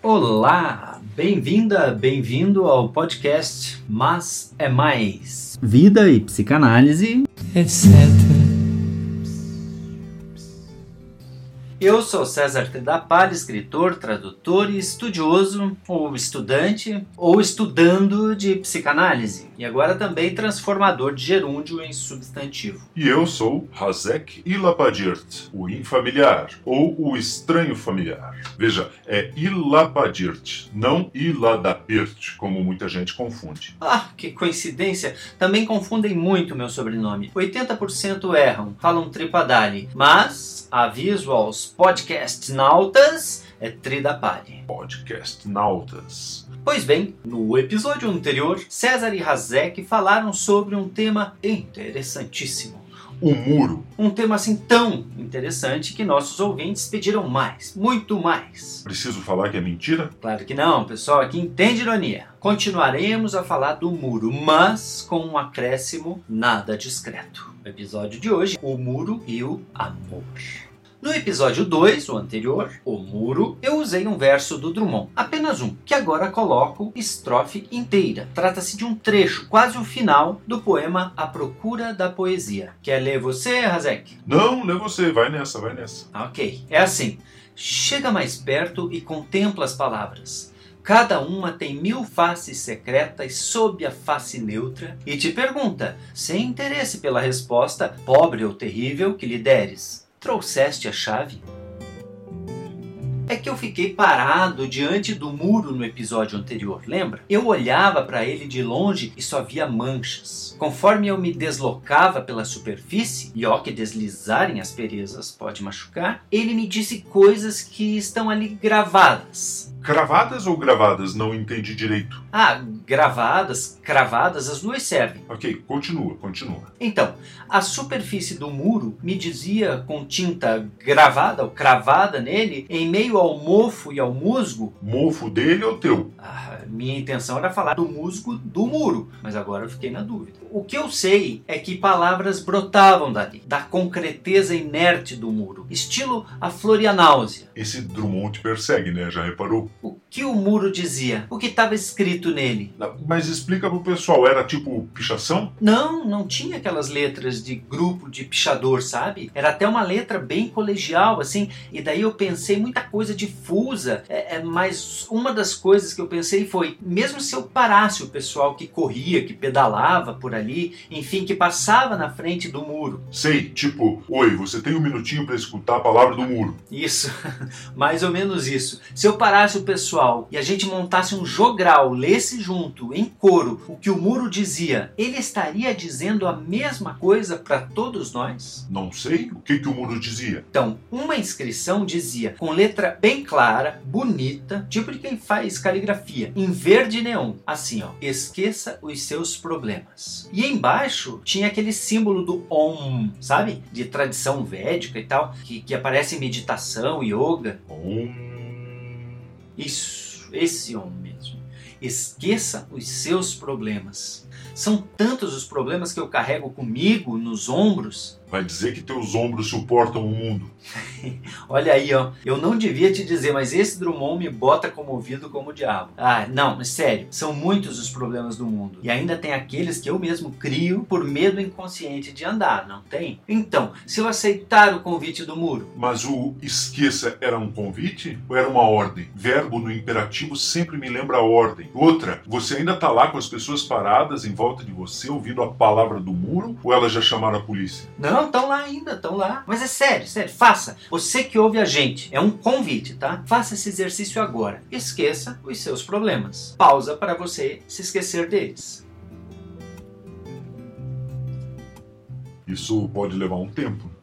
Olá, bem-vinda, bem-vindo ao podcast Mas é Mais. Vida e psicanálise, etc. Eu sou César Tedapalha, escritor, tradutor e estudioso, ou estudante, ou estudando de psicanálise, e agora também transformador de gerúndio em substantivo. E eu sou Hazek Ilapadirt, o infamiliar, ou o estranho familiar. Veja, é Ilapadirt, não Iladapirt, como muita gente confunde. Ah, que coincidência! Também confundem muito meu sobrenome. 80% erram, falam tripadali, mas aviso aos podcast nautas é Tridapari. Podcast Nautas. Pois bem, no episódio anterior, César e Hazek falaram sobre um tema interessantíssimo. O muro. Um tema assim tão interessante que nossos ouvintes pediram mais, muito mais. Preciso falar que é mentira? Claro que não, pessoal aqui entende ironia. Continuaremos a falar do muro, mas com um acréscimo nada discreto. No episódio de hoje, o muro e o amor. No episódio 2, o anterior, O Muro, eu usei um verso do Drummond, apenas um, que agora coloco estrofe inteira. Trata-se de um trecho, quase o final, do poema A Procura da Poesia. Quer ler você, Razek? Não, lê você, vai nessa, vai nessa. Ok, é assim. Chega mais perto e contempla as palavras. Cada uma tem mil faces secretas sob a face neutra e te pergunta, sem interesse pela resposta, pobre ou terrível, que lhe deres. Trouxeste a chave? É que eu fiquei parado diante do muro no episódio anterior, lembra? Eu olhava para ele de longe e só via manchas. Conforme eu me deslocava pela superfície, e ó que deslizar em asperezas pode machucar, ele me disse coisas que estão ali gravadas. Cravadas ou gravadas? Não entendi direito. Ah, gravadas, cravadas, as duas servem. Ok, continua, continua. Então, a superfície do muro me dizia com tinta gravada ou cravada nele, em meio ao mofo e ao musgo. Mofo dele ou teu? Ah, minha intenção era falar do musgo do muro, mas agora eu fiquei na dúvida. O que eu sei é que palavras brotavam dali, da concreteza inerte do muro, estilo a Florianáusea. Esse Drummond te persegue, né? Já reparou? O que o muro dizia? O que estava escrito nele? Mas explica pro pessoal, era tipo pichação? Não, não tinha aquelas letras de grupo de pichador, sabe? Era até uma letra bem colegial, assim. E daí eu pensei muita coisa difusa. É, é, mas uma das coisas que eu pensei foi: mesmo se eu parasse o pessoal que corria, que pedalava por ali, enfim, que passava na frente do muro. Sei, tipo, oi, você tem um minutinho pra escutar a palavra do muro. Isso, mais ou menos isso. Se eu parasse o pessoal e a gente montasse um jogral, lesse junto, em coro, o que o muro dizia, ele estaria dizendo a mesma coisa para todos nós? Não sei o que, que o muro dizia. Então, uma inscrição dizia, com letra bem clara, bonita, tipo de quem faz caligrafia, em verde neon, assim ó, esqueça os seus problemas. E embaixo tinha aquele símbolo do Om, sabe? De tradição védica e tal, que, que aparece em meditação, yoga. Om. Isso, esse Om mesmo. Esqueça os seus problemas. São tantos os problemas que eu carrego comigo nos ombros. Vai dizer que teus ombros suportam o mundo. Olha aí, ó. Eu não devia te dizer, mas esse Drummond me bota comovido como o diabo. Ah, não, sério. São muitos os problemas do mundo. E ainda tem aqueles que eu mesmo crio por medo inconsciente de andar, não tem? Então, se eu aceitar o convite do muro, Mas o esqueça era um convite ou era uma ordem? Verbo no imperativo sempre me lembra a ordem. Outra, você ainda tá lá com as pessoas paradas em volta de você ouvindo a palavra do muro ou elas já chamaram a polícia? Não, estão lá ainda, estão lá. Mas é sério, sério, faça. Você que ouve a gente, é um convite, tá? Faça esse exercício agora. Esqueça os seus problemas. Pausa para você se esquecer deles. Isso pode levar um tempo.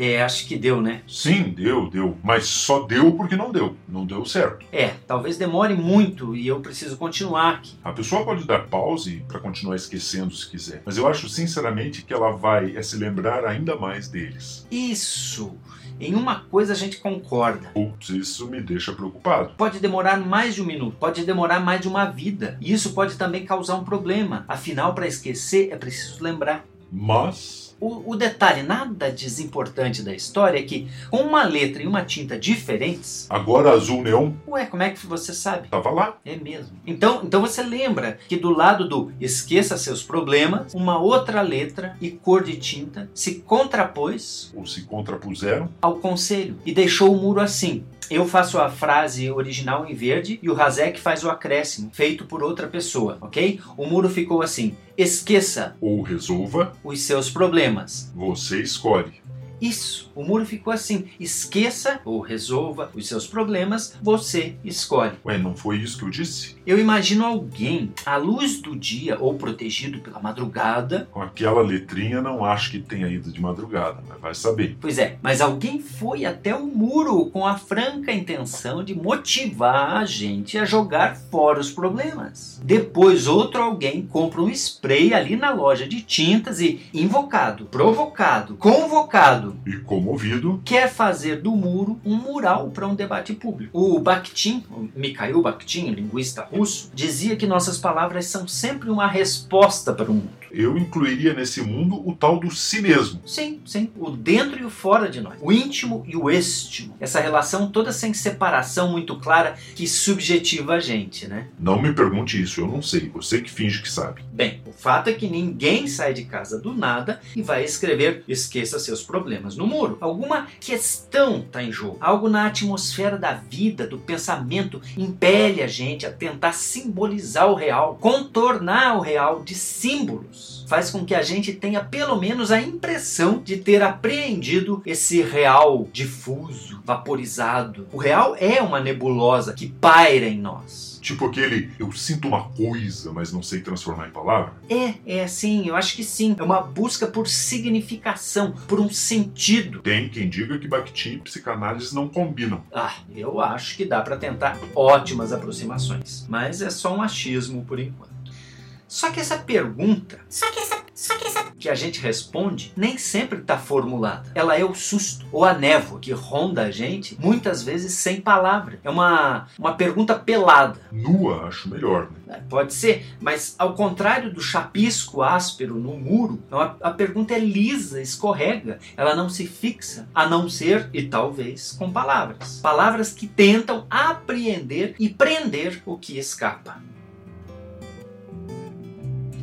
É, acho que deu, né? Sim, deu, deu. Mas só deu porque não deu. Não deu certo. É, talvez demore muito e eu preciso continuar aqui. A pessoa pode dar pause para continuar esquecendo se quiser. Mas eu acho sinceramente que ela vai é se lembrar ainda mais deles. Isso! Em uma coisa a gente concorda. Putz, isso me deixa preocupado. Pode demorar mais de um minuto, pode demorar mais de uma vida. E isso pode também causar um problema. Afinal, para esquecer é preciso lembrar. Mas. O, o, detalhe nada desimportante da história é que, com uma letra e uma tinta diferentes. Agora azul neon? Ué, como é que você sabe? Tava lá. É mesmo. Então, então você lembra que do lado do esqueça seus problemas, uma outra letra e cor de tinta se contrapôs. Ou se contrapuseram? Ao conselho. E deixou o muro assim. Eu faço a frase original em verde e o Razek faz o acréscimo, feito por outra pessoa, ok? O muro ficou assim: esqueça ou resolva os seus problemas. Você escolhe. Isso, o muro ficou assim. Esqueça ou resolva os seus problemas, você escolhe. Ué, não foi isso que eu disse? Eu imagino alguém à luz do dia ou protegido pela madrugada. Com aquela letrinha, não acho que tenha ido de madrugada, mas vai saber. Pois é, mas alguém foi até o muro com a franca intenção de motivar a gente a jogar fora os problemas. Depois, outro alguém compra um spray ali na loja de tintas e, invocado, provocado, convocado, e comovido, quer fazer do muro um mural para um debate público. O Bakhtin, o Mikhail Bakhtin, linguista russo, dizia que nossas palavras são sempre uma resposta para o mundo. Eu incluiria nesse mundo o tal do si mesmo. Sim, sim. O dentro e o fora de nós. O íntimo e o estimo. Essa relação toda sem separação muito clara que subjetiva a gente, né? Não me pergunte isso, eu não sei. Você que finge que sabe. Bem, o fato é que ninguém sai de casa do nada e vai escrever esqueça seus problemas no muro. Alguma questão está em jogo. Algo na atmosfera da vida, do pensamento, impele a gente a tentar simbolizar o real, contornar o real de símbolos faz com que a gente tenha pelo menos a impressão de ter apreendido esse real difuso, vaporizado. O real é uma nebulosa que paira em nós. Tipo aquele eu sinto uma coisa, mas não sei transformar em palavra? É, é sim, eu acho que sim. É uma busca por significação, por um sentido. Tem quem diga que Bakhtin e psicanálise não combinam. Ah, eu acho que dá para tentar ótimas aproximações, mas é só um achismo por enquanto. Só que essa pergunta, só que essa, só que essa que a gente responde nem sempre está formulada. Ela é o susto ou a névoa que ronda a gente, muitas vezes sem palavra. É uma, uma pergunta pelada. Nua, acho melhor. Né? É, pode ser, mas ao contrário do chapisco áspero no muro, a, a pergunta é lisa, escorrega. Ela não se fixa, a não ser, e talvez, com palavras. Palavras que tentam apreender e prender o que escapa.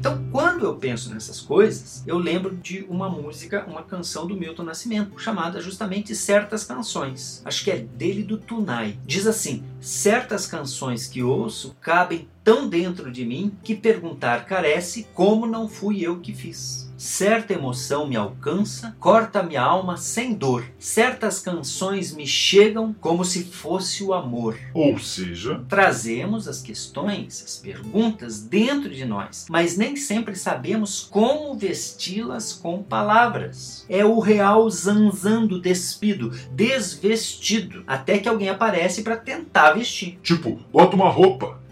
Então, quando eu penso nessas coisas, eu lembro de uma música, uma canção do Milton Nascimento, chamada justamente Certas Canções. Acho que é dele do Tunai. Diz assim: Certas canções que ouço cabem tão dentro de mim que perguntar carece como não fui eu que fiz. Certa emoção me alcança, corta minha alma sem dor. Certas canções me chegam como se fosse o amor. Ou seja, trazemos as questões, as perguntas dentro de nós, mas nem sempre sabemos como vesti-las com palavras. É o real zanzando despido, desvestido, até que alguém aparece para tentar vestir. Tipo, bota uma roupa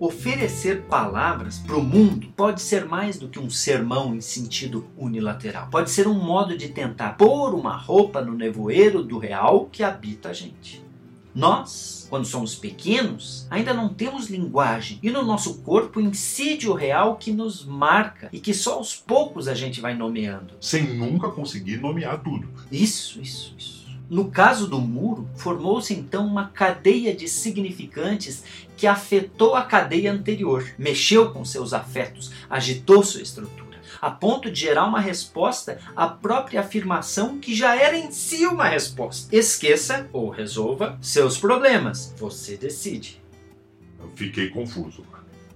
Oferecer palavras para o mundo pode ser mais do que um sermão em sentido unilateral. Pode ser um modo de tentar pôr uma roupa no nevoeiro do real que habita a gente. Nós, quando somos pequenos, ainda não temos linguagem e no nosso corpo incide o real que nos marca e que só aos poucos a gente vai nomeando. Sem nunca conseguir nomear tudo. Isso, isso, isso. No caso do muro, formou-se então uma cadeia de significantes que afetou a cadeia anterior, mexeu com seus afetos, agitou sua estrutura, a ponto de gerar uma resposta à própria afirmação que já era em si uma resposta. Esqueça ou resolva seus problemas. Você decide. Eu fiquei confuso.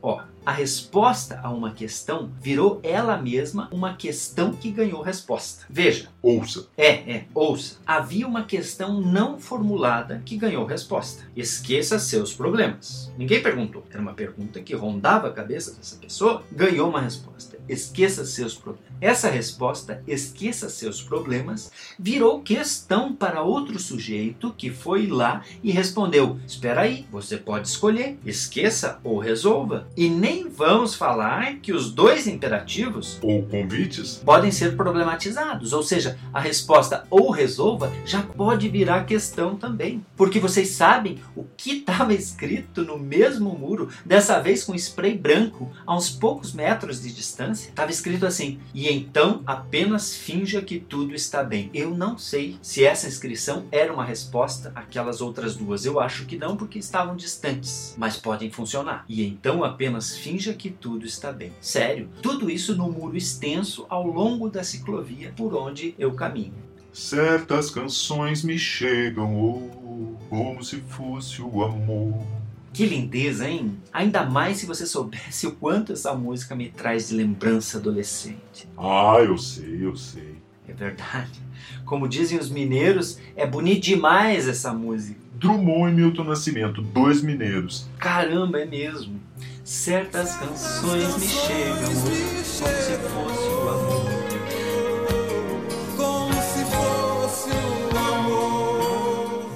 Ó, a resposta a uma questão virou ela mesma uma questão que ganhou resposta. Veja. Ouça. É, é, ouça. Havia uma questão não formulada que ganhou resposta. Esqueça seus problemas. Ninguém perguntou. Era uma pergunta que rondava a cabeça dessa pessoa, ganhou uma resposta. Esqueça seus problemas. Essa resposta, esqueça seus problemas, virou questão para outro sujeito que foi lá e respondeu: Espera aí, você pode escolher, esqueça ou resolva. E nem nem vamos falar que os dois imperativos Ou convites? podem ser problematizados, ou seja, a resposta ou resolva já pode virar questão também. Porque vocês sabem o que estava escrito no mesmo muro, dessa vez com spray branco, a uns poucos metros de distância? Estava escrito assim: e então apenas finja que tudo está bem. Eu não sei se essa inscrição era uma resposta àquelas outras duas. Eu acho que não, porque estavam distantes, mas podem funcionar. E então apenas finja que tudo está bem. Sério, tudo isso no muro extenso ao longo da ciclovia por onde eu caminho. Certas canções me chegam, oh, como se fosse o amor. Que lindeza, hein? Ainda mais se você soubesse o quanto essa música me traz de lembrança adolescente. Ah, eu sei, eu sei. É verdade. Como dizem os mineiros, é bonito demais essa música. Drummond e Milton Nascimento, dois mineiros. Caramba, é mesmo. Certas canções me chegam como se fosse o amor. como se fosse o amor.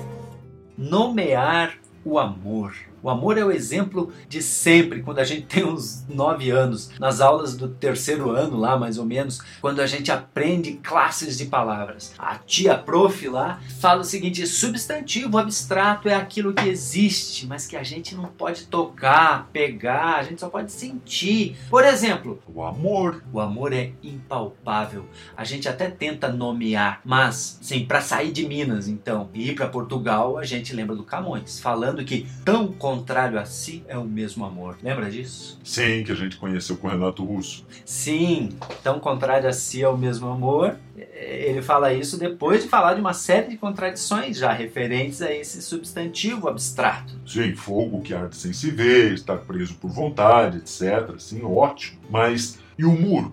Nomear o amor. O amor é o exemplo de sempre, quando a gente tem uns nove anos, nas aulas do terceiro ano, lá mais ou menos, quando a gente aprende classes de palavras. A tia prof lá fala o seguinte: substantivo abstrato é aquilo que existe, mas que a gente não pode tocar, pegar, a gente só pode sentir. Por exemplo, O amor. o amor é impalpável. A gente até tenta nomear, mas, sim, para sair de Minas, então, e ir para Portugal, a gente lembra do Camões, falando que tão contrário a si é o mesmo amor. Lembra disso? Sim, que a gente conheceu com o Renato Russo. Sim, tão contrário a si é o mesmo amor. Ele fala isso depois de falar de uma série de contradições já referentes a esse substantivo abstrato. Sim, fogo que arde sem se ver, estar preso por vontade, etc. Sim, ótimo. Mas e o muro?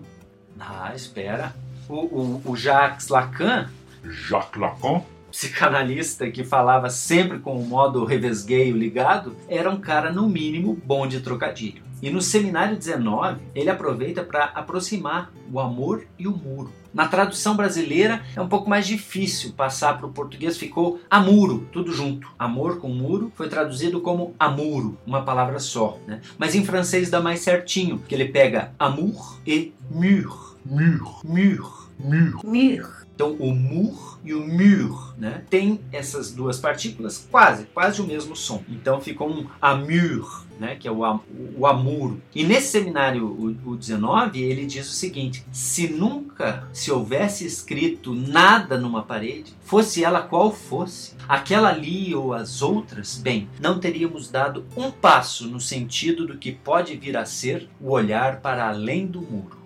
Ah, espera. O, o, o Jacques Lacan Jacques Lacan? Psicanalista que falava sempre com o modo revesgueio ligado, era um cara, no mínimo, bom de trocadilho. E no Seminário 19, ele aproveita para aproximar o amor e o muro. Na tradução brasileira é um pouco mais difícil passar para o português, ficou amuro, tudo junto. Amor com muro foi traduzido como amuro, uma palavra só. Né? Mas em francês dá mais certinho, que ele pega amour e mur. Mur. Mur. Mur. Mur. Então, o mur e o mur, né? Tem essas duas partículas quase, quase o mesmo som. Então, ficou um amur, né? Que é o, am o amuro. E nesse seminário, o, o 19, ele diz o seguinte: se nunca se houvesse escrito nada numa parede, fosse ela qual fosse, aquela ali ou as outras, bem, não teríamos dado um passo no sentido do que pode vir a ser o olhar para além do muro.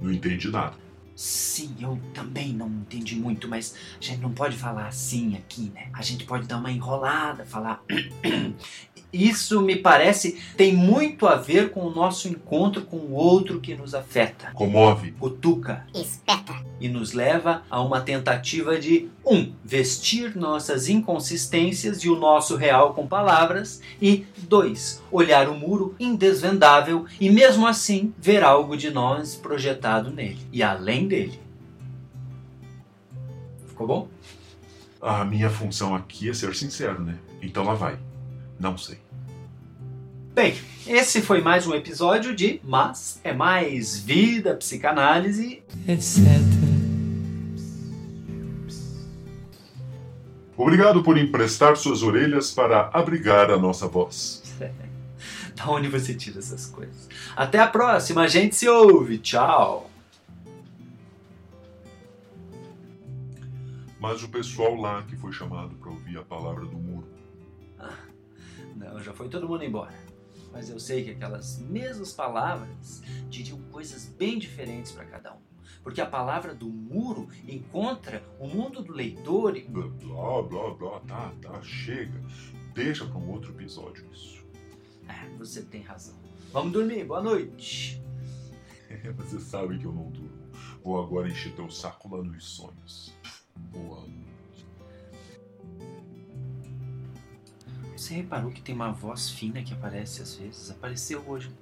Não entendi nada. Sim, eu também não entendi muito, mas a gente não pode falar assim aqui, né? A gente pode dar uma enrolada, falar. Isso me parece tem muito a ver com o nosso encontro com o outro que nos afeta, Comove. cutuca Espeta. e nos leva a uma tentativa de um vestir nossas inconsistências e o nosso real com palavras e dois olhar o muro indesvendável e mesmo assim ver algo de nós projetado nele e além dele. Ficou bom? A minha função aqui é ser sincero, né? Então lá vai. Não sei. Bem, esse foi mais um episódio de Mas é Mais Vida, Psicanálise. etc. Obrigado por emprestar suas orelhas para abrigar a nossa voz. Da onde você tira essas coisas? Até a próxima, a gente se ouve. Tchau! Mas o pessoal lá que foi chamado para ouvir a palavra do muro. Já foi todo mundo embora. Mas eu sei que aquelas mesmas palavras diriam coisas bem diferentes para cada um. Porque a palavra do muro encontra o mundo do leitor e. Blá, blá, blá. Tá, tá, chega. Deixa para um outro episódio isso. Ah, você tem razão. Vamos dormir, boa noite. Você sabe que eu não durmo. Vou agora encher teu saco lá nos sonhos. Boa noite. Você reparou que tem uma voz fina que aparece às vezes? Apareceu hoje.